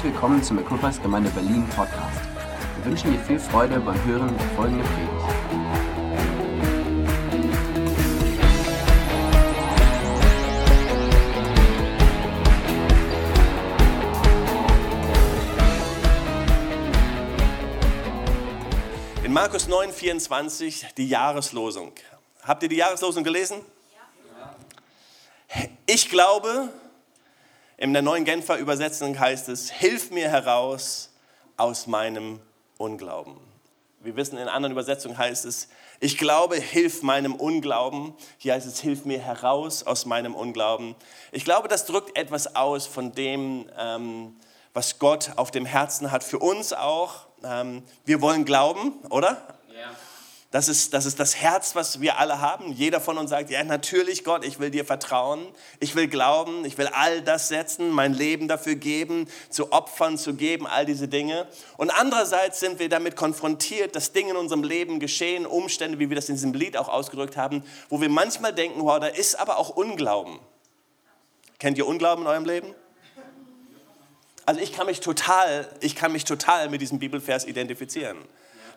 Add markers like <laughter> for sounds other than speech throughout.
Herzlich willkommen zum Equippers Gemeinde Berlin Podcast. Wir wünschen dir viel Freude beim Hören der folgenden Predigt. In Markus 9, 24 die Jahreslosung. Habt ihr die Jahreslosung gelesen? Ich glaube, in der neuen Genfer Übersetzung heißt es, hilf mir heraus aus meinem Unglauben. Wir wissen, in anderen Übersetzungen heißt es, ich glaube, hilf meinem Unglauben. Hier heißt es, hilf mir heraus aus meinem Unglauben. Ich glaube, das drückt etwas aus von dem, ähm, was Gott auf dem Herzen hat, für uns auch. Ähm, wir wollen glauben, oder? Ja. Das ist, das ist das Herz, was wir alle haben. Jeder von uns sagt, ja natürlich Gott, ich will dir vertrauen, ich will glauben, ich will all das setzen, mein Leben dafür geben, zu Opfern zu geben, all diese Dinge. Und andererseits sind wir damit konfrontiert, dass Dinge in unserem Leben geschehen, Umstände, wie wir das in diesem Lied auch ausgedrückt haben, wo wir manchmal denken, wow, da ist aber auch Unglauben. Kennt ihr Unglauben in eurem Leben? Also ich kann mich total, ich kann mich total mit diesem Bibelvers identifizieren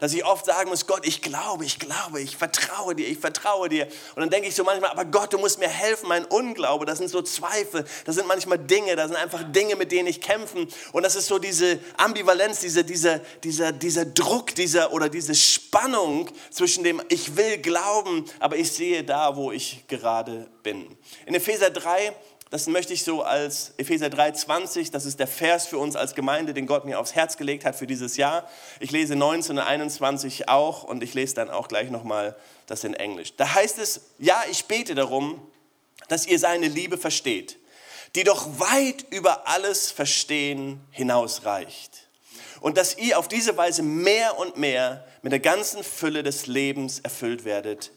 dass ich oft sagen muss, Gott, ich glaube, ich glaube, ich vertraue dir, ich vertraue dir. Und dann denke ich so manchmal, aber Gott, du musst mir helfen, mein Unglaube, das sind so Zweifel, das sind manchmal Dinge, das sind einfach Dinge, mit denen ich kämpfe. Und das ist so diese Ambivalenz, diese, dieser, dieser, dieser Druck, dieser, oder diese Spannung zwischen dem, ich will glauben, aber ich sehe da, wo ich gerade bin. In Epheser 3 das möchte ich so als Epheser 3,20, das ist der Vers für uns als Gemeinde, den Gott mir aufs Herz gelegt hat für dieses Jahr. Ich lese 19 und 21 auch und ich lese dann auch gleich nochmal das in Englisch. Da heißt es, ja, ich bete darum, dass ihr seine Liebe versteht, die doch weit über alles Verstehen hinausreicht. Und dass ihr auf diese Weise mehr und mehr mit der ganzen Fülle des Lebens erfüllt werdet,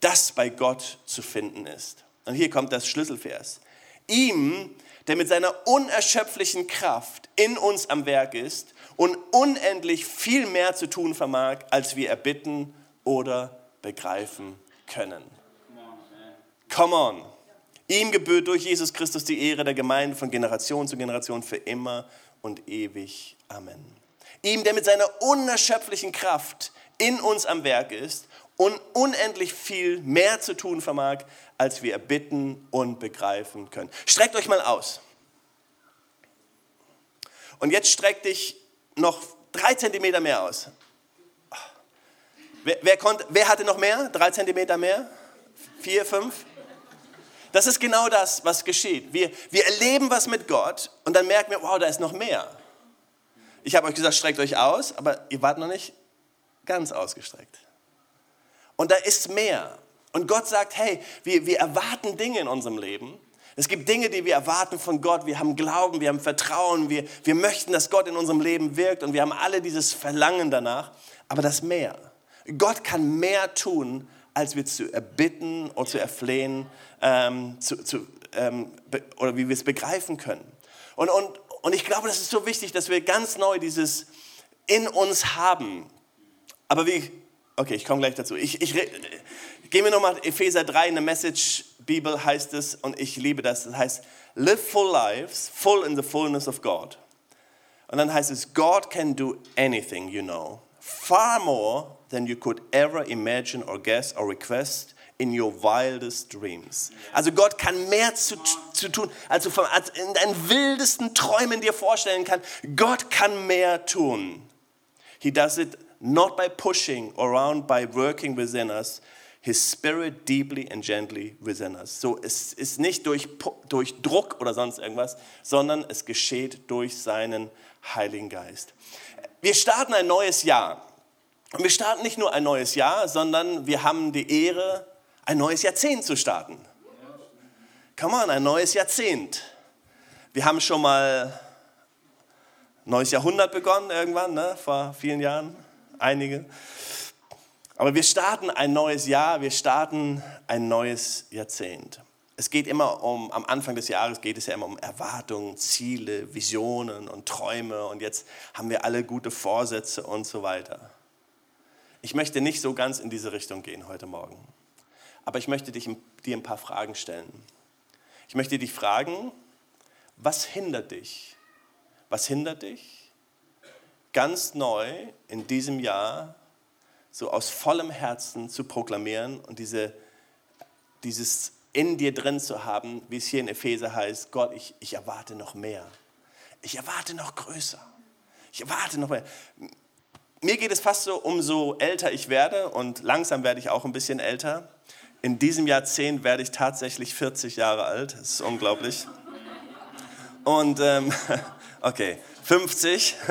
das bei Gott zu finden ist. Und hier kommt das Schlüsselvers ihm, der mit seiner unerschöpflichen Kraft in uns am Werk ist und unendlich viel mehr zu tun vermag, als wir erbitten oder begreifen können. Come on. Ihm gebührt durch Jesus Christus die Ehre der Gemeinde von Generation zu Generation für immer und ewig. Amen. Ihm, der mit seiner unerschöpflichen Kraft in uns am Werk ist und unendlich viel mehr zu tun vermag, als wir erbitten und begreifen können. Streckt euch mal aus. Und jetzt streckt dich noch drei Zentimeter mehr aus. Wer, wer, konnte, wer hatte noch mehr? Drei Zentimeter mehr? Vier, fünf? Das ist genau das, was geschieht. Wir, wir erleben was mit Gott und dann merken wir, wow, da ist noch mehr. Ich habe euch gesagt, streckt euch aus, aber ihr wart noch nicht ganz ausgestreckt. Und da ist mehr. Und Gott sagt, hey, wir, wir erwarten Dinge in unserem Leben. Es gibt Dinge, die wir erwarten von Gott. Wir haben Glauben, wir haben Vertrauen, wir, wir möchten, dass Gott in unserem Leben wirkt und wir haben alle dieses Verlangen danach. Aber das mehr. Gott kann mehr tun, als wir zu erbitten oder zu erflehen ähm, zu, zu, ähm, oder wie wir es begreifen können. Und, und, und ich glaube, das ist so wichtig, dass wir ganz neu dieses in uns haben. Aber wie Okay, ich komme gleich dazu. Ich, ich, gehen wir nochmal Epheser 3 in der Message Bibel heißt es, und ich liebe das, das heißt, live full lives, full in the fullness of God. Und dann heißt es, God can do anything, you know, far more than you could ever imagine or guess or request in your wildest dreams. Also Gott kann mehr zu, zu tun, als du in deinen wildesten Träumen dir vorstellen kannst. Gott kann mehr tun. He does it not by pushing around, by working within us, His Spirit deeply and gently within us. So, es ist nicht durch, durch Druck oder sonst irgendwas, sondern es geschieht durch seinen Heiligen Geist. Wir starten ein neues Jahr. Und wir starten nicht nur ein neues Jahr, sondern wir haben die Ehre, ein neues Jahrzehnt zu starten. Come on, ein neues Jahrzehnt. Wir haben schon mal ein neues Jahrhundert begonnen irgendwann, ne, vor vielen Jahren einige. Aber wir starten ein neues Jahr, wir starten ein neues Jahrzehnt. Es geht immer um, am Anfang des Jahres geht es ja immer um Erwartungen, Ziele, Visionen und Träume und jetzt haben wir alle gute Vorsätze und so weiter. Ich möchte nicht so ganz in diese Richtung gehen heute Morgen, aber ich möchte dich, dir ein paar Fragen stellen. Ich möchte dich fragen, was hindert dich, Was hindert dich? Ganz neu in diesem Jahr so aus vollem Herzen zu proklamieren und diese, dieses in dir drin zu haben, wie es hier in Epheser heißt, Gott, ich, ich erwarte noch mehr. Ich erwarte noch größer. Ich erwarte noch mehr. Mir geht es fast so, umso älter ich werde und langsam werde ich auch ein bisschen älter. In diesem Jahrzehnt werde ich tatsächlich 40 Jahre alt. Das ist unglaublich. Und ähm, <laughs> okay, 50. <laughs>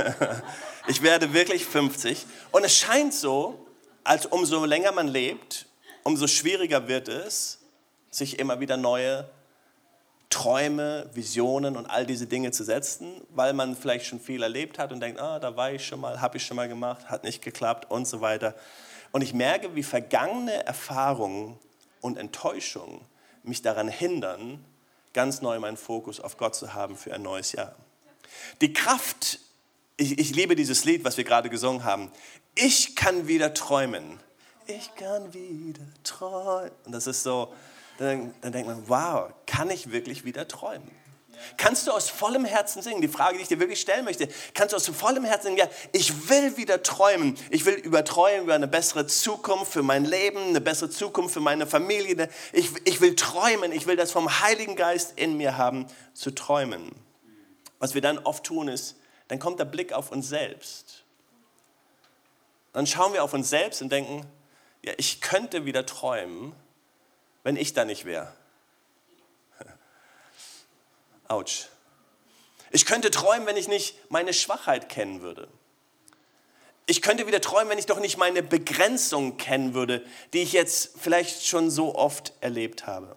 Ich werde wirklich 50. Und es scheint so, als umso länger man lebt, umso schwieriger wird es, sich immer wieder neue Träume, Visionen und all diese Dinge zu setzen, weil man vielleicht schon viel erlebt hat und denkt, ah, da war ich schon mal, habe ich schon mal gemacht, hat nicht geklappt und so weiter. Und ich merke, wie vergangene Erfahrungen und Enttäuschungen mich daran hindern, ganz neu meinen Fokus auf Gott zu haben für ein neues Jahr. Die Kraft, ich, ich liebe dieses Lied, was wir gerade gesungen haben. Ich kann wieder träumen. Ich kann wieder träumen. Und das ist so, dann, dann denkt man, wow, kann ich wirklich wieder träumen? Kannst du aus vollem Herzen singen? Die Frage, die ich dir wirklich stellen möchte, kannst du aus vollem Herzen singen, ja, ich will wieder träumen. Ich will überträumen über eine bessere Zukunft für mein Leben, eine bessere Zukunft für meine Familie. Ich, ich will träumen, ich will das vom Heiligen Geist in mir haben, zu träumen. Was wir dann oft tun ist, dann kommt der Blick auf uns selbst. Dann schauen wir auf uns selbst und denken, ja, ich könnte wieder träumen, wenn ich da nicht wäre. <laughs> Autsch. Ich könnte träumen, wenn ich nicht meine Schwachheit kennen würde. Ich könnte wieder träumen, wenn ich doch nicht meine Begrenzung kennen würde, die ich jetzt vielleicht schon so oft erlebt habe.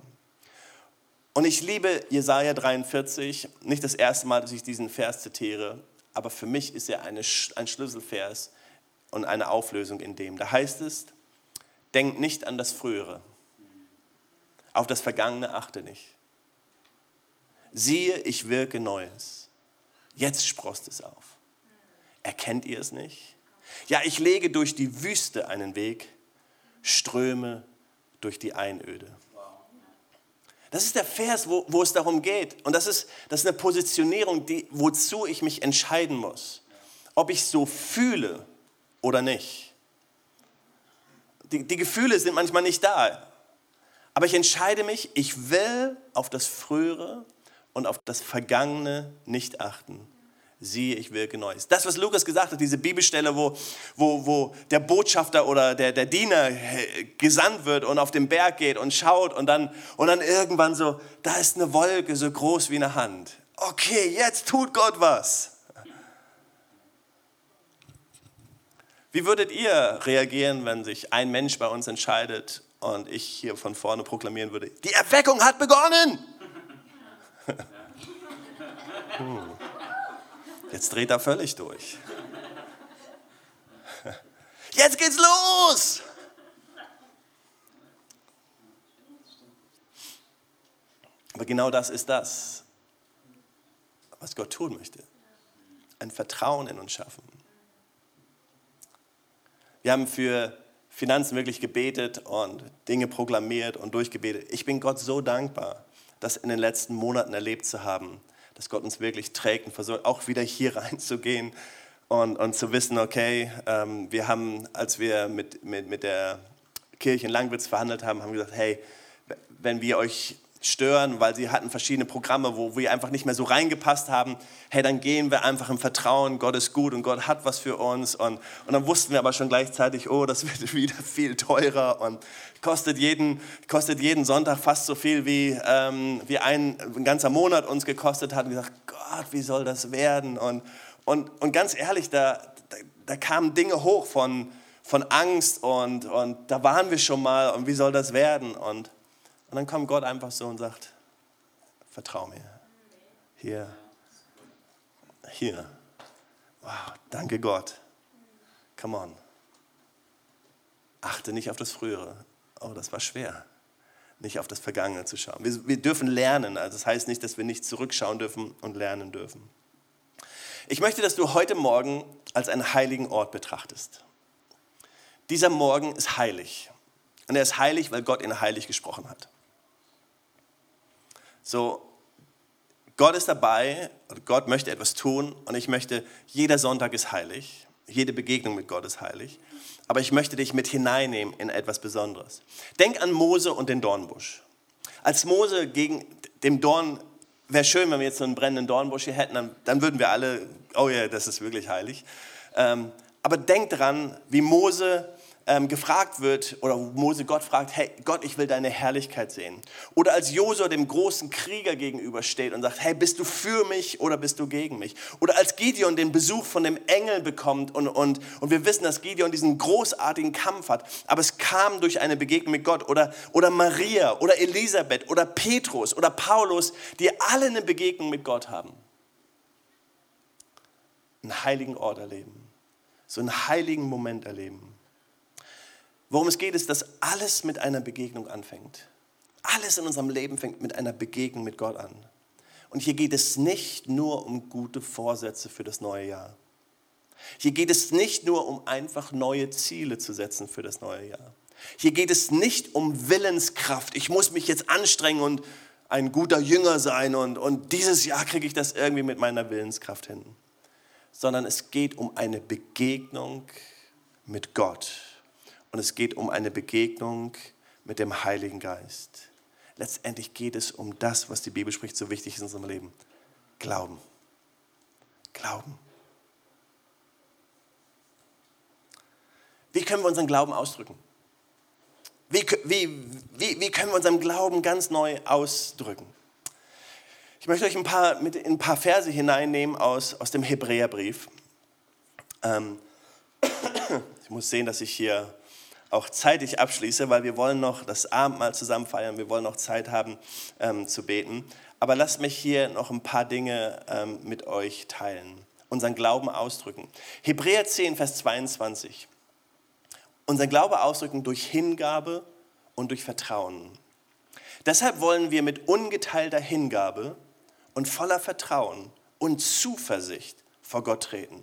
Und ich liebe Jesaja 43, nicht das erste Mal, dass ich diesen Vers zitiere, aber für mich ist er eine, ein Schlüsselvers und eine Auflösung in dem. Da heißt es, denkt nicht an das Frühere, auf das Vergangene achte nicht. Siehe, ich wirke Neues. Jetzt sprost es auf. Erkennt ihr es nicht? Ja, ich lege durch die Wüste einen Weg, Ströme durch die Einöde. Das ist der Vers, wo, wo es darum geht. Und das ist, das ist eine Positionierung, die, wozu ich mich entscheiden muss. Ob ich so fühle oder nicht. Die, die Gefühle sind manchmal nicht da. Aber ich entscheide mich, ich will auf das Frühere und auf das Vergangene nicht achten. Siehe, ich wirke Neues. Das, was Lukas gesagt hat, diese Bibelstelle, wo, wo, wo der Botschafter oder der, der Diener gesandt wird und auf den Berg geht und schaut und dann, und dann irgendwann so, da ist eine Wolke so groß wie eine Hand. Okay, jetzt tut Gott was. Wie würdet ihr reagieren, wenn sich ein Mensch bei uns entscheidet, und ich hier von vorne proklamieren würde, die Erweckung hat begonnen. <laughs> Jetzt dreht er völlig durch. Jetzt geht's los. Aber genau das ist das, was Gott tun möchte. Ein Vertrauen in uns schaffen. Wir haben für Finanzen wirklich gebetet und Dinge proklamiert und durchgebetet. Ich bin Gott so dankbar, das in den letzten Monaten erlebt zu haben, dass Gott uns wirklich trägt und versucht, auch wieder hier <laughs> reinzugehen und, und zu wissen, okay, ähm, wir haben, als wir mit, mit, mit der Kirche in Langwitz verhandelt haben, haben gesagt, hey, wenn wir euch stören, weil sie hatten verschiedene Programme, wo wir einfach nicht mehr so reingepasst haben. Hey, dann gehen wir einfach im Vertrauen, Gott ist gut und Gott hat was für uns. Und, und dann wussten wir aber schon gleichzeitig, oh, das wird <laughs> wieder viel teurer und kostet jeden, kostet jeden Sonntag fast so viel, wie, ähm, wie ein, ein ganzer Monat uns gekostet hat. Und gesagt, Gott, wie soll das werden? Und, und, und ganz ehrlich, da, da, da kamen Dinge hoch von, von Angst und, und da waren wir schon mal und wie soll das werden? Und und dann kommt Gott einfach so und sagt, vertrau mir. Hier. Hier. Wow, danke Gott. Come on. Achte nicht auf das Frühere. Oh, das war schwer. Nicht auf das Vergangene zu schauen. Wir, wir dürfen lernen. Also das heißt nicht, dass wir nicht zurückschauen dürfen und lernen dürfen. Ich möchte, dass du heute Morgen als einen heiligen Ort betrachtest. Dieser Morgen ist heilig. Und er ist heilig, weil Gott ihn heilig gesprochen hat. So, Gott ist dabei, Gott möchte etwas tun und ich möchte, jeder Sonntag ist heilig, jede Begegnung mit Gott ist heilig, aber ich möchte dich mit hineinnehmen in etwas Besonderes. Denk an Mose und den Dornbusch. Als Mose gegen dem Dorn, wäre schön, wenn wir jetzt so einen brennenden Dornbusch hier hätten, dann, dann würden wir alle, oh ja, das ist wirklich heilig. Ähm, aber denk dran, wie Mose ähm, gefragt wird, oder Mose Gott fragt, hey Gott, ich will deine Herrlichkeit sehen. Oder als Josua dem großen Krieger gegenübersteht und sagt, hey, bist du für mich oder bist du gegen mich? Oder als Gideon den Besuch von dem Engel bekommt und, und, und wir wissen, dass Gideon diesen großartigen Kampf hat, aber es kam durch eine Begegnung mit Gott. Oder, oder Maria oder Elisabeth oder Petrus oder Paulus, die alle eine Begegnung mit Gott haben. Einen heiligen Ort erleben. So einen heiligen Moment erleben. Worum es geht, ist, dass alles mit einer Begegnung anfängt. Alles in unserem Leben fängt mit einer Begegnung mit Gott an. Und hier geht es nicht nur um gute Vorsätze für das neue Jahr. Hier geht es nicht nur um einfach neue Ziele zu setzen für das neue Jahr. Hier geht es nicht um Willenskraft. Ich muss mich jetzt anstrengen und ein guter Jünger sein und, und dieses Jahr kriege ich das irgendwie mit meiner Willenskraft hin. Sondern es geht um eine Begegnung mit Gott und es geht um eine Begegnung mit dem Heiligen Geist. Letztendlich geht es um das, was die Bibel spricht, so wichtig ist in unserem Leben. Glauben. Glauben. Wie können wir unseren Glauben ausdrücken? Wie, wie, wie, wie können wir unseren Glauben ganz neu ausdrücken? Ich möchte euch ein paar, mit ein paar Verse hineinnehmen aus, aus dem Hebräerbrief. Ähm, <coughs> ich muss sehen, dass ich hier auch zeitig abschließe, weil wir wollen noch das Abendmahl zusammen feiern, wir wollen noch Zeit haben ähm, zu beten. Aber lasst mich hier noch ein paar Dinge ähm, mit euch teilen, unseren Glauben ausdrücken. Hebräer 10, Vers 22. Unser Glaube ausdrücken durch Hingabe und durch Vertrauen. Deshalb wollen wir mit ungeteilter Hingabe und voller Vertrauen und Zuversicht vor Gott treten.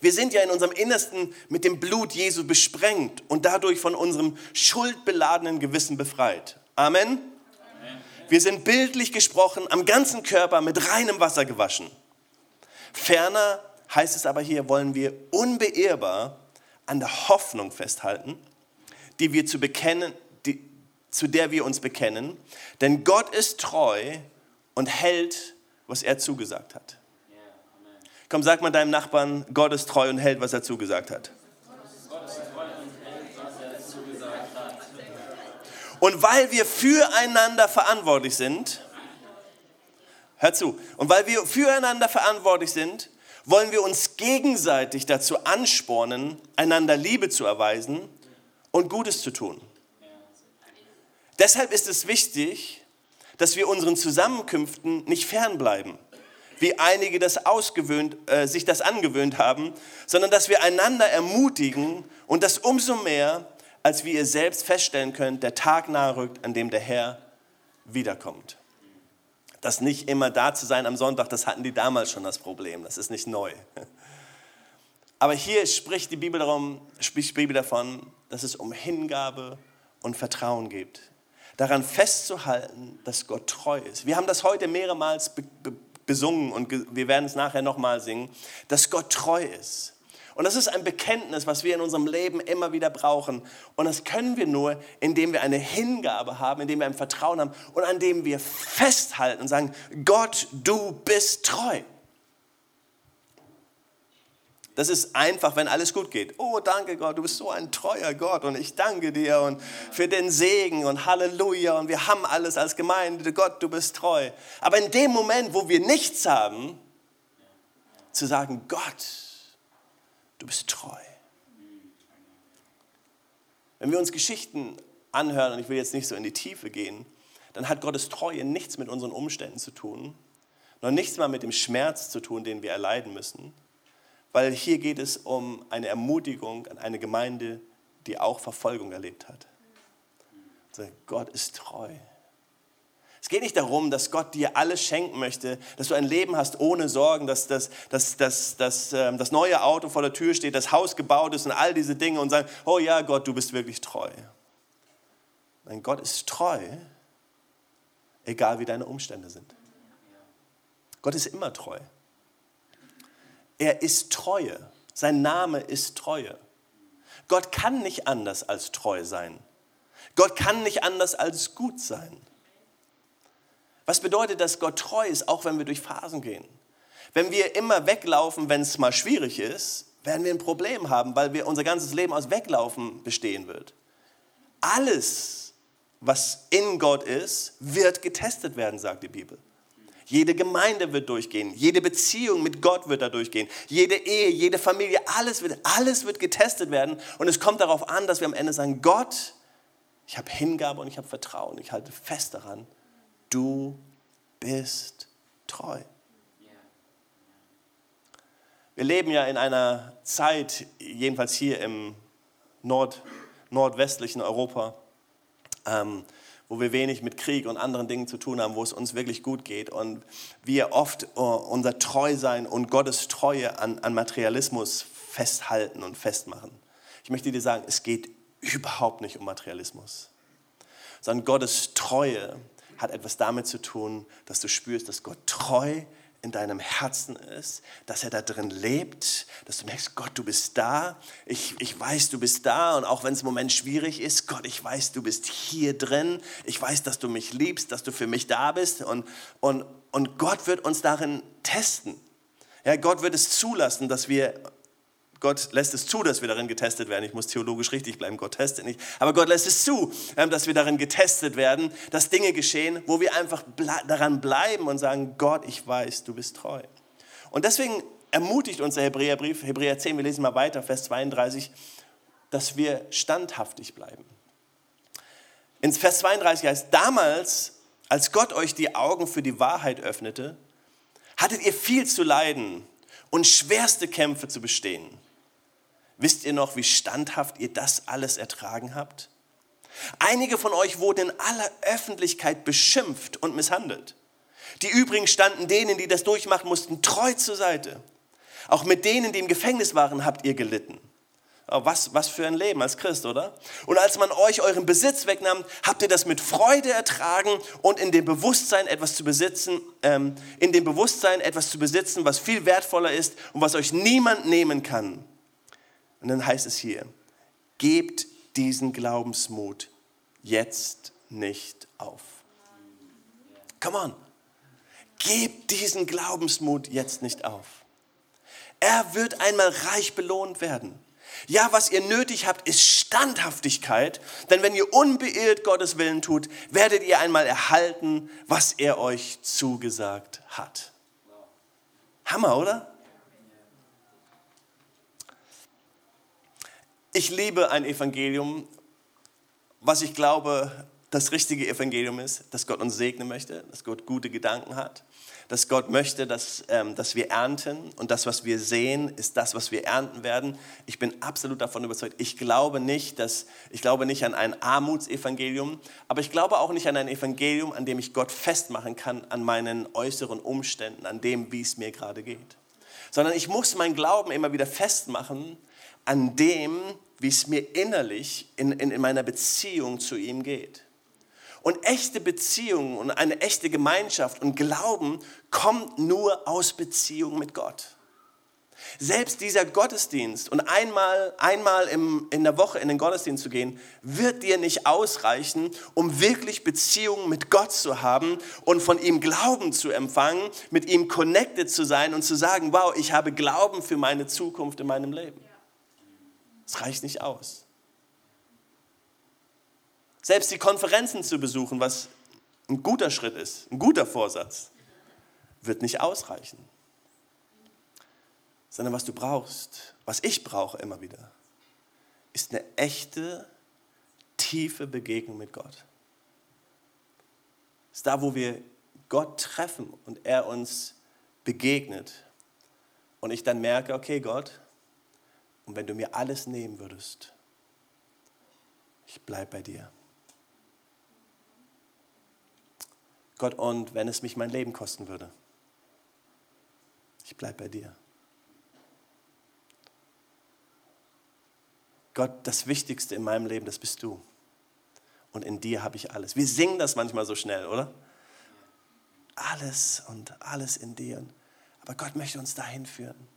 Wir sind ja in unserem Innersten mit dem Blut Jesu besprengt und dadurch von unserem schuldbeladenen Gewissen befreit. Amen. Wir sind bildlich gesprochen am ganzen Körper mit reinem Wasser gewaschen. Ferner heißt es aber hier, wollen wir unbeirrbar an der Hoffnung festhalten, die wir zu bekennen, die, zu der wir uns bekennen, denn Gott ist treu und hält, was er zugesagt hat. Komm, sag mal deinem Nachbarn, Gott ist treu und hält, was er zugesagt hat. Und weil wir füreinander verantwortlich sind, hör zu, und weil wir füreinander verantwortlich sind, wollen wir uns gegenseitig dazu anspornen, einander Liebe zu erweisen und Gutes zu tun. Deshalb ist es wichtig, dass wir unseren Zusammenkünften nicht fernbleiben wie einige das ausgewöhnt, äh, sich das angewöhnt haben, sondern dass wir einander ermutigen und das umso mehr, als wie ihr selbst feststellen könnt, der Tag nahe rückt, an dem der Herr wiederkommt. Das nicht immer da zu sein am Sonntag, das hatten die damals schon das Problem, das ist nicht neu. <laughs> Aber hier spricht die Bibel, darum, spricht die Bibel davon, dass es um Hingabe und Vertrauen geht. Daran festzuhalten, dass Gott treu ist. Wir haben das heute mehrmals be be besungen und wir werden es nachher nochmal singen, dass Gott treu ist. Und das ist ein Bekenntnis, was wir in unserem Leben immer wieder brauchen. Und das können wir nur, indem wir eine Hingabe haben, indem wir ein Vertrauen haben und an dem wir festhalten und sagen, Gott, du bist treu. Das ist einfach, wenn alles gut geht. Oh, danke Gott, du bist so ein treuer Gott und ich danke dir und für den Segen und Halleluja und wir haben alles als Gemeinde. Gott, du bist treu. Aber in dem Moment, wo wir nichts haben, zu sagen, Gott, du bist treu. Wenn wir uns Geschichten anhören, und ich will jetzt nicht so in die Tiefe gehen, dann hat Gottes Treue nichts mit unseren Umständen zu tun, noch nichts mal mit dem Schmerz zu tun, den wir erleiden müssen, weil hier geht es um eine Ermutigung an eine Gemeinde, die auch Verfolgung erlebt hat. Also Gott ist treu. Es geht nicht darum, dass Gott dir alles schenken möchte, dass du ein Leben hast ohne Sorgen, dass, dass, dass, dass, dass ähm, das neue Auto vor der Tür steht, das Haus gebaut ist und all diese Dinge und sagen, oh ja, Gott, du bist wirklich treu. Nein, Gott ist treu, egal wie deine Umstände sind. Gott ist immer treu. Er ist Treue. Sein Name ist Treue. Gott kann nicht anders als treu sein. Gott kann nicht anders als gut sein. Was bedeutet, dass Gott treu ist, auch wenn wir durch Phasen gehen? Wenn wir immer weglaufen, wenn es mal schwierig ist, werden wir ein Problem haben, weil wir unser ganzes Leben aus Weglaufen bestehen wird. Alles, was in Gott ist, wird getestet werden, sagt die Bibel. Jede Gemeinde wird durchgehen, jede Beziehung mit Gott wird da durchgehen, jede Ehe, jede Familie, alles wird, alles wird getestet werden. Und es kommt darauf an, dass wir am Ende sagen, Gott, ich habe Hingabe und ich habe Vertrauen, ich halte fest daran, du bist treu. Wir leben ja in einer Zeit, jedenfalls hier im Nord, nordwestlichen Europa, ähm, wo wir wenig mit Krieg und anderen Dingen zu tun haben, wo es uns wirklich gut geht und wir oft uh, unser Treusein und Gottes Treue an, an Materialismus festhalten und festmachen. Ich möchte dir sagen, es geht überhaupt nicht um Materialismus, sondern Gottes Treue hat etwas damit zu tun, dass du spürst, dass Gott treu ist in deinem Herzen ist, dass er da drin lebt, dass du merkst, Gott, du bist da, ich, ich weiß, du bist da. Und auch wenn es im Moment schwierig ist, Gott, ich weiß, du bist hier drin, ich weiß, dass du mich liebst, dass du für mich da bist. Und, und, und Gott wird uns darin testen. Ja, Gott wird es zulassen, dass wir Gott lässt es zu, dass wir darin getestet werden. Ich muss theologisch richtig bleiben, Gott testet nicht. Aber Gott lässt es zu, ähm, dass wir darin getestet werden, dass Dinge geschehen, wo wir einfach daran bleiben und sagen, Gott, ich weiß, du bist treu. Und deswegen ermutigt uns der Hebräerbrief, Hebräer 10, wir lesen mal weiter, Vers 32, dass wir standhaftig bleiben. In Vers 32 heißt, damals, als Gott euch die Augen für die Wahrheit öffnete, hattet ihr viel zu leiden und schwerste Kämpfe zu bestehen. Wisst ihr noch, wie standhaft ihr das alles ertragen habt? Einige von euch wurden in aller Öffentlichkeit beschimpft und misshandelt. Die übrigen standen denen, die das durchmachen mussten, treu zur Seite. Auch mit denen, die im Gefängnis waren, habt ihr gelitten. Oh, was, was für ein Leben als Christ, oder? Und als man euch euren Besitz wegnahm, habt ihr das mit Freude ertragen und in dem Bewusstsein etwas zu besitzen, ähm, in dem Bewusstsein etwas zu besitzen, was viel wertvoller ist und was euch niemand nehmen kann. Und dann heißt es hier, gebt diesen Glaubensmut jetzt nicht auf. Come on. Gebt diesen Glaubensmut jetzt nicht auf. Er wird einmal reich belohnt werden. Ja, was ihr nötig habt, ist Standhaftigkeit, denn wenn ihr unbeirrt Gottes Willen tut, werdet ihr einmal erhalten, was er euch zugesagt hat. Hammer, oder? Ich liebe ein Evangelium, was ich glaube, das richtige Evangelium ist, dass Gott uns segnen möchte, dass Gott gute Gedanken hat, dass Gott möchte, dass, ähm, dass wir ernten und das, was wir sehen, ist das, was wir ernten werden. Ich bin absolut davon überzeugt. Ich glaube nicht, dass, ich glaube nicht an ein Armutsevangelium, aber ich glaube auch nicht an ein Evangelium, an dem ich Gott festmachen kann an meinen äußeren Umständen, an dem, wie es mir gerade geht. Sondern ich muss meinen Glauben immer wieder festmachen an dem, wie es mir innerlich in, in, in meiner Beziehung zu ihm geht. Und echte Beziehungen und eine echte Gemeinschaft und Glauben kommt nur aus Beziehung mit Gott. Selbst dieser Gottesdienst und einmal, einmal im, in der Woche in den Gottesdienst zu gehen, wird dir nicht ausreichen, um wirklich Beziehungen mit Gott zu haben und von ihm Glauben zu empfangen, mit ihm connected zu sein und zu sagen, wow, ich habe Glauben für meine Zukunft in meinem Leben. Es reicht nicht aus. Selbst die Konferenzen zu besuchen, was ein guter Schritt ist, ein guter Vorsatz, wird nicht ausreichen. Sondern was du brauchst, was ich brauche immer wieder, ist eine echte, tiefe Begegnung mit Gott. Ist da, wo wir Gott treffen und er uns begegnet und ich dann merke, okay Gott, und wenn du mir alles nehmen würdest, ich bleibe bei dir. Gott, und wenn es mich mein Leben kosten würde, ich bleibe bei dir. Gott, das Wichtigste in meinem Leben, das bist du. Und in dir habe ich alles. Wir singen das manchmal so schnell, oder? alles und alles in dir. Aber Gott möchte uns dahin führen.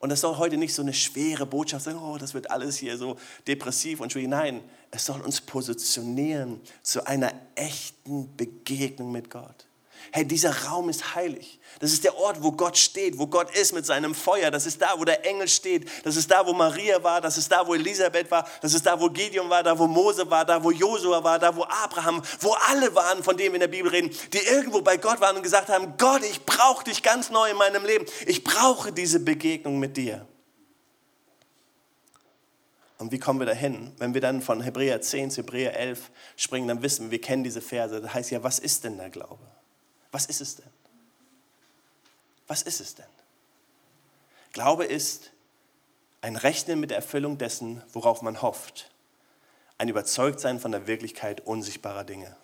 Und das soll heute nicht so eine schwere Botschaft sein, oh, das wird alles hier so depressiv und schwierig. Nein, es soll uns positionieren zu einer echten Begegnung mit Gott. Hey, dieser Raum ist heilig. Das ist der Ort, wo Gott steht, wo Gott ist mit seinem Feuer. Das ist da, wo der Engel steht. Das ist da, wo Maria war. Das ist da, wo Elisabeth war. Das ist da, wo Gideon war. Da, wo Mose war. Da, wo Josua war. Da, wo Abraham. Wo alle waren, von denen wir in der Bibel reden, die irgendwo bei Gott waren und gesagt haben: Gott, ich brauche dich ganz neu in meinem Leben. Ich brauche diese Begegnung mit dir. Und wie kommen wir dahin? Wenn wir dann von Hebräer 10 zu Hebräer 11 springen, dann wissen wir, wir kennen diese Verse. Das heißt ja, was ist denn der Glaube? Was ist es denn? Was ist es denn? Glaube ist ein Rechnen mit der Erfüllung dessen, worauf man hofft. Ein Überzeugtsein von der Wirklichkeit unsichtbarer Dinge.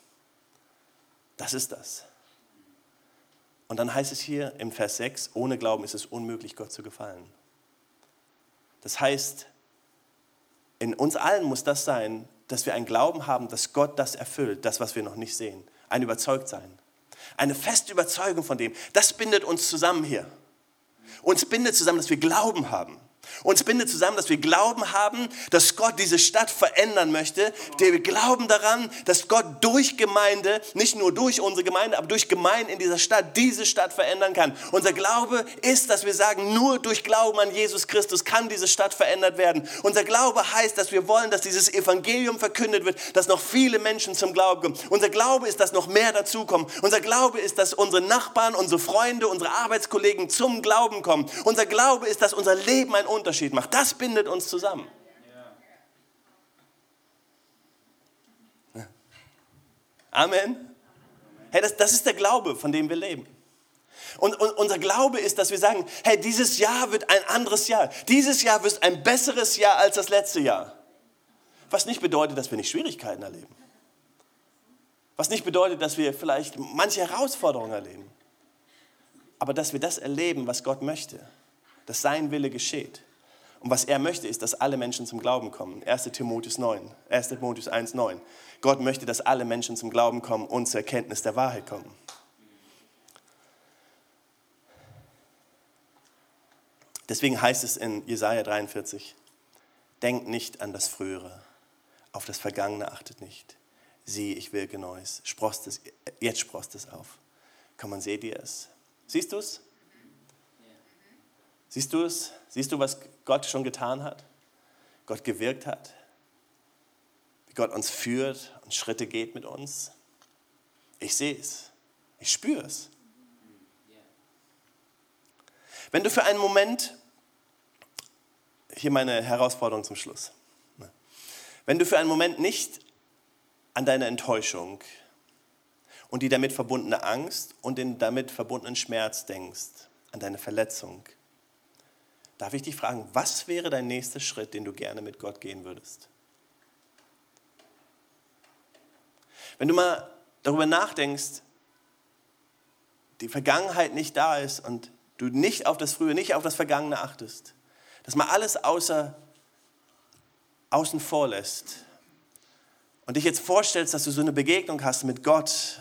Das ist das. Und dann heißt es hier im Vers 6, ohne Glauben ist es unmöglich, Gott zu gefallen. Das heißt, in uns allen muss das sein, dass wir einen Glauben haben, dass Gott das erfüllt, das, was wir noch nicht sehen. Ein Überzeugtsein. Eine feste Überzeugung von dem. Das bindet uns zusammen hier. Uns bindet zusammen, dass wir Glauben haben. Uns bindet zusammen, dass wir Glauben haben, dass Gott diese Stadt verändern möchte. Wir glauben daran, dass Gott durch Gemeinde, nicht nur durch unsere Gemeinde, aber durch Gemeinden in dieser Stadt diese Stadt verändern kann. Unser Glaube ist, dass wir sagen, nur durch Glauben an Jesus Christus kann diese Stadt verändert werden. Unser Glaube heißt, dass wir wollen, dass dieses Evangelium verkündet wird, dass noch viele Menschen zum Glauben kommen. Unser Glaube ist, dass noch mehr dazukommen. Unser Glaube ist, dass unsere Nachbarn, unsere Freunde, unsere Arbeitskollegen zum Glauben kommen. Unser Glaube ist, dass unser Leben ein Unterschied macht. Das bindet uns zusammen. Amen. Hey, das, das ist der Glaube, von dem wir leben. Und, und, unser Glaube ist, dass wir sagen, hey, dieses Jahr wird ein anderes Jahr. Dieses Jahr wird ein besseres Jahr als das letzte Jahr. Was nicht bedeutet, dass wir nicht Schwierigkeiten erleben. Was nicht bedeutet, dass wir vielleicht manche Herausforderungen erleben. Aber dass wir das erleben, was Gott möchte. Dass sein Wille geschieht. Und was er möchte, ist, dass alle Menschen zum Glauben kommen. 1. Timotheus 9, 1. Timotheus 1, 9. Gott möchte, dass alle Menschen zum Glauben kommen und zur Erkenntnis der Wahrheit kommen. Deswegen heißt es in Jesaja 43, denkt nicht an das Frühere, auf das Vergangene achtet nicht. Sieh, ich wirke Neues. Sprost es, jetzt sprost es auf. Komm, man seht ihr es. Siehst du es? Siehst du es? Siehst du, was Gott schon getan hat? Gott gewirkt hat? Wie Gott uns führt und Schritte geht mit uns? Ich sehe es. Ich spüre es. Wenn du für einen Moment, hier meine Herausforderung zum Schluss, ne? wenn du für einen Moment nicht an deine Enttäuschung und die damit verbundene Angst und den damit verbundenen Schmerz denkst, an deine Verletzung, Darf ich dich fragen, was wäre dein nächster Schritt, den du gerne mit Gott gehen würdest? Wenn du mal darüber nachdenkst, die Vergangenheit nicht da ist und du nicht auf das Frühe, nicht auf das Vergangene achtest, dass man alles außer, außen vor lässt und dich jetzt vorstellst, dass du so eine Begegnung hast mit Gott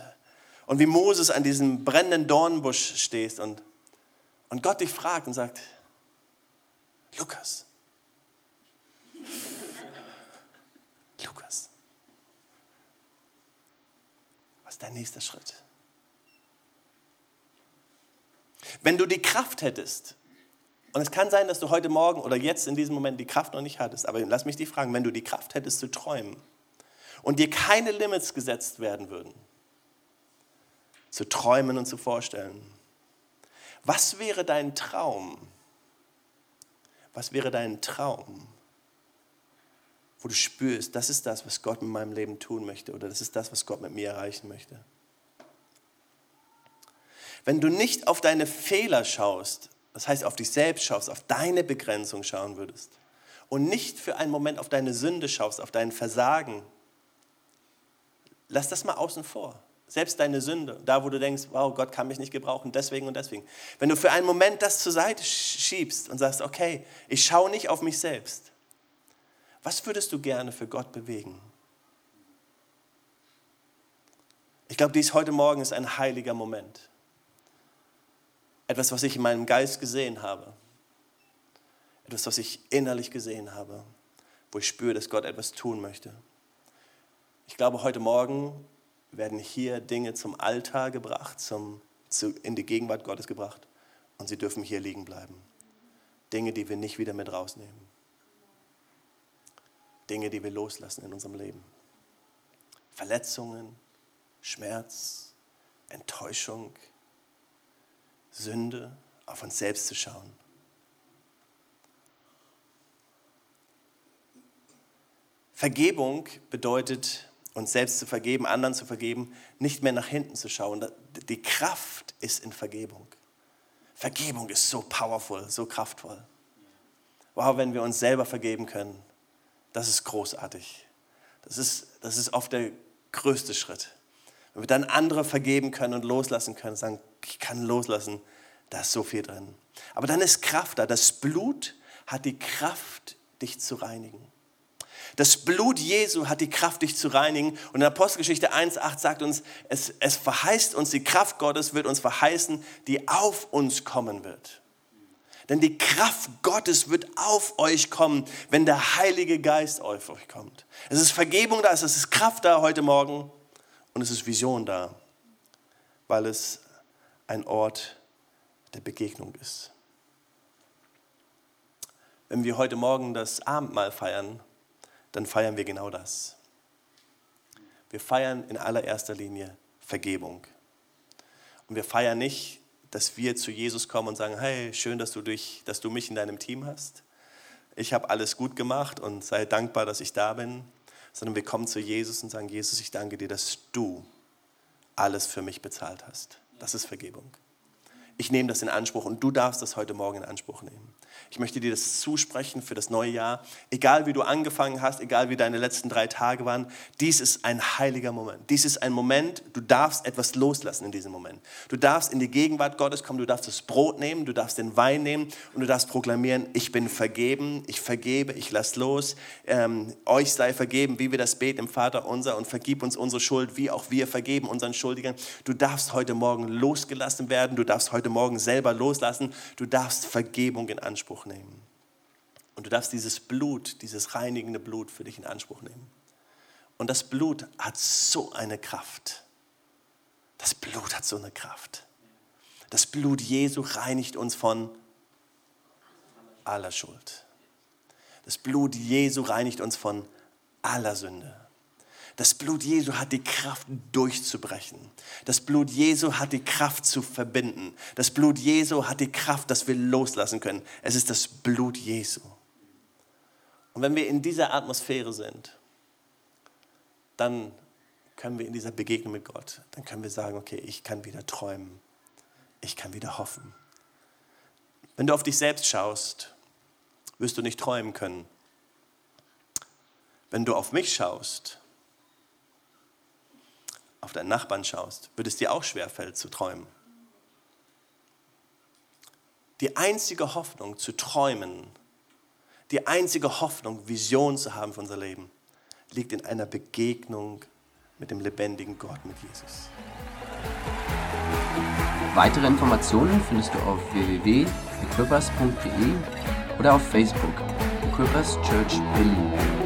und wie Moses an diesem brennenden Dornbusch stehst und, und Gott dich fragt und sagt, Lukas. Lukas. Was ist dein nächster Schritt? Wenn du die Kraft hättest, und es kann sein, dass du heute Morgen oder jetzt in diesem Moment die Kraft noch nicht hattest, aber lass mich dich fragen, wenn du die Kraft hättest zu träumen und dir keine Limits gesetzt werden würden, zu träumen und zu vorstellen, was wäre dein Traum? Was wäre dein Traum, wo du spürst, das ist das, was Gott mit meinem Leben tun möchte oder das ist das, was Gott mit mir erreichen möchte? Wenn du nicht auf deine Fehler schaust, das heißt auf dich selbst schaust, auf deine Begrenzung schauen würdest und nicht für einen Moment auf deine Sünde schaust, auf dein Versagen, lass das mal außen vor. Selbst deine Sünde, da wo du denkst, wow, Gott kann mich nicht gebrauchen, deswegen und deswegen. Wenn du für einen Moment das zur Seite schiebst und sagst, okay, ich schaue nicht auf mich selbst, was würdest du gerne für Gott bewegen? Ich glaube, dies heute Morgen ist ein heiliger Moment. Etwas, was ich in meinem Geist gesehen habe. Etwas, was ich innerlich gesehen habe, wo ich spüre, dass Gott etwas tun möchte. Ich glaube, heute Morgen werden hier Dinge zum Altar gebracht, zum, zu, in die Gegenwart Gottes gebracht und sie dürfen hier liegen bleiben. Dinge, die wir nicht wieder mit rausnehmen. Dinge, die wir loslassen in unserem Leben. Verletzungen, Schmerz, Enttäuschung, Sünde, auf uns selbst zu schauen. Vergebung bedeutet, uns selbst zu vergeben, anderen zu vergeben, nicht mehr nach hinten zu schauen. Die Kraft ist in Vergebung. Vergebung ist so powerful, so kraftvoll. Wow, wenn wir uns selber vergeben können, das ist großartig. Das ist, das ist oft der größte Schritt. Wenn wir dann andere vergeben können und loslassen können, sagen, ich kann loslassen, da ist so viel drin. Aber dann ist Kraft da. Das Blut hat die Kraft, dich zu reinigen. Das Blut Jesu hat die Kraft, dich zu reinigen. Und in Apostelgeschichte 1,8 sagt uns, es, es verheißt uns, die Kraft Gottes wird uns verheißen, die auf uns kommen wird. Denn die Kraft Gottes wird auf euch kommen, wenn der Heilige Geist auf euch kommt. Es ist Vergebung da, es ist Kraft da heute Morgen und es ist Vision da, weil es ein Ort der Begegnung ist. Wenn wir heute Morgen das Abendmahl feiern, dann feiern wir genau das. Wir feiern in allererster Linie Vergebung. Und wir feiern nicht, dass wir zu Jesus kommen und sagen, hey, schön, dass du, dich, dass du mich in deinem Team hast. Ich habe alles gut gemacht und sei dankbar, dass ich da bin. Sondern wir kommen zu Jesus und sagen, Jesus, ich danke dir, dass du alles für mich bezahlt hast. Das ist Vergebung. Ich nehme das in Anspruch und du darfst das heute Morgen in Anspruch nehmen. Ich möchte dir das zusprechen für das neue Jahr. Egal wie du angefangen hast, egal wie deine letzten drei Tage waren, dies ist ein heiliger Moment. Dies ist ein Moment, du darfst etwas loslassen in diesem Moment. Du darfst in die Gegenwart Gottes kommen, du darfst das Brot nehmen, du darfst den Wein nehmen und du darfst proklamieren, ich bin vergeben, ich vergebe, ich lass los. Ähm, euch sei vergeben, wie wir das beten im Vater unser und vergib uns unsere Schuld, wie auch wir vergeben unseren Schuldigern. Du darfst heute Morgen losgelassen werden, du darfst heute Morgen selber loslassen, du darfst Vergebung in Anspruch Anspruch nehmen. Und du darfst dieses Blut, dieses reinigende Blut für dich in Anspruch nehmen. Und das Blut hat so eine Kraft. Das Blut hat so eine Kraft. Das Blut Jesu reinigt uns von aller Schuld. Das Blut Jesu reinigt uns von aller Sünde. Das Blut Jesu hat die Kraft durchzubrechen. Das Blut Jesu hat die Kraft zu verbinden. Das Blut Jesu hat die Kraft, dass wir loslassen können. Es ist das Blut Jesu. Und wenn wir in dieser Atmosphäre sind, dann können wir in dieser Begegnung mit Gott, dann können wir sagen, okay, ich kann wieder träumen. Ich kann wieder hoffen. Wenn du auf dich selbst schaust, wirst du nicht träumen können. Wenn du auf mich schaust, auf deinen Nachbarn schaust, wird es dir auch schwerfällt zu träumen. Die einzige Hoffnung zu träumen, die einzige Hoffnung, Vision zu haben für unser Leben, liegt in einer Begegnung mit dem lebendigen Gott, mit Jesus. Weitere Informationen findest du auf www.equippers.de oder auf Facebook, Equippers Church Berlin.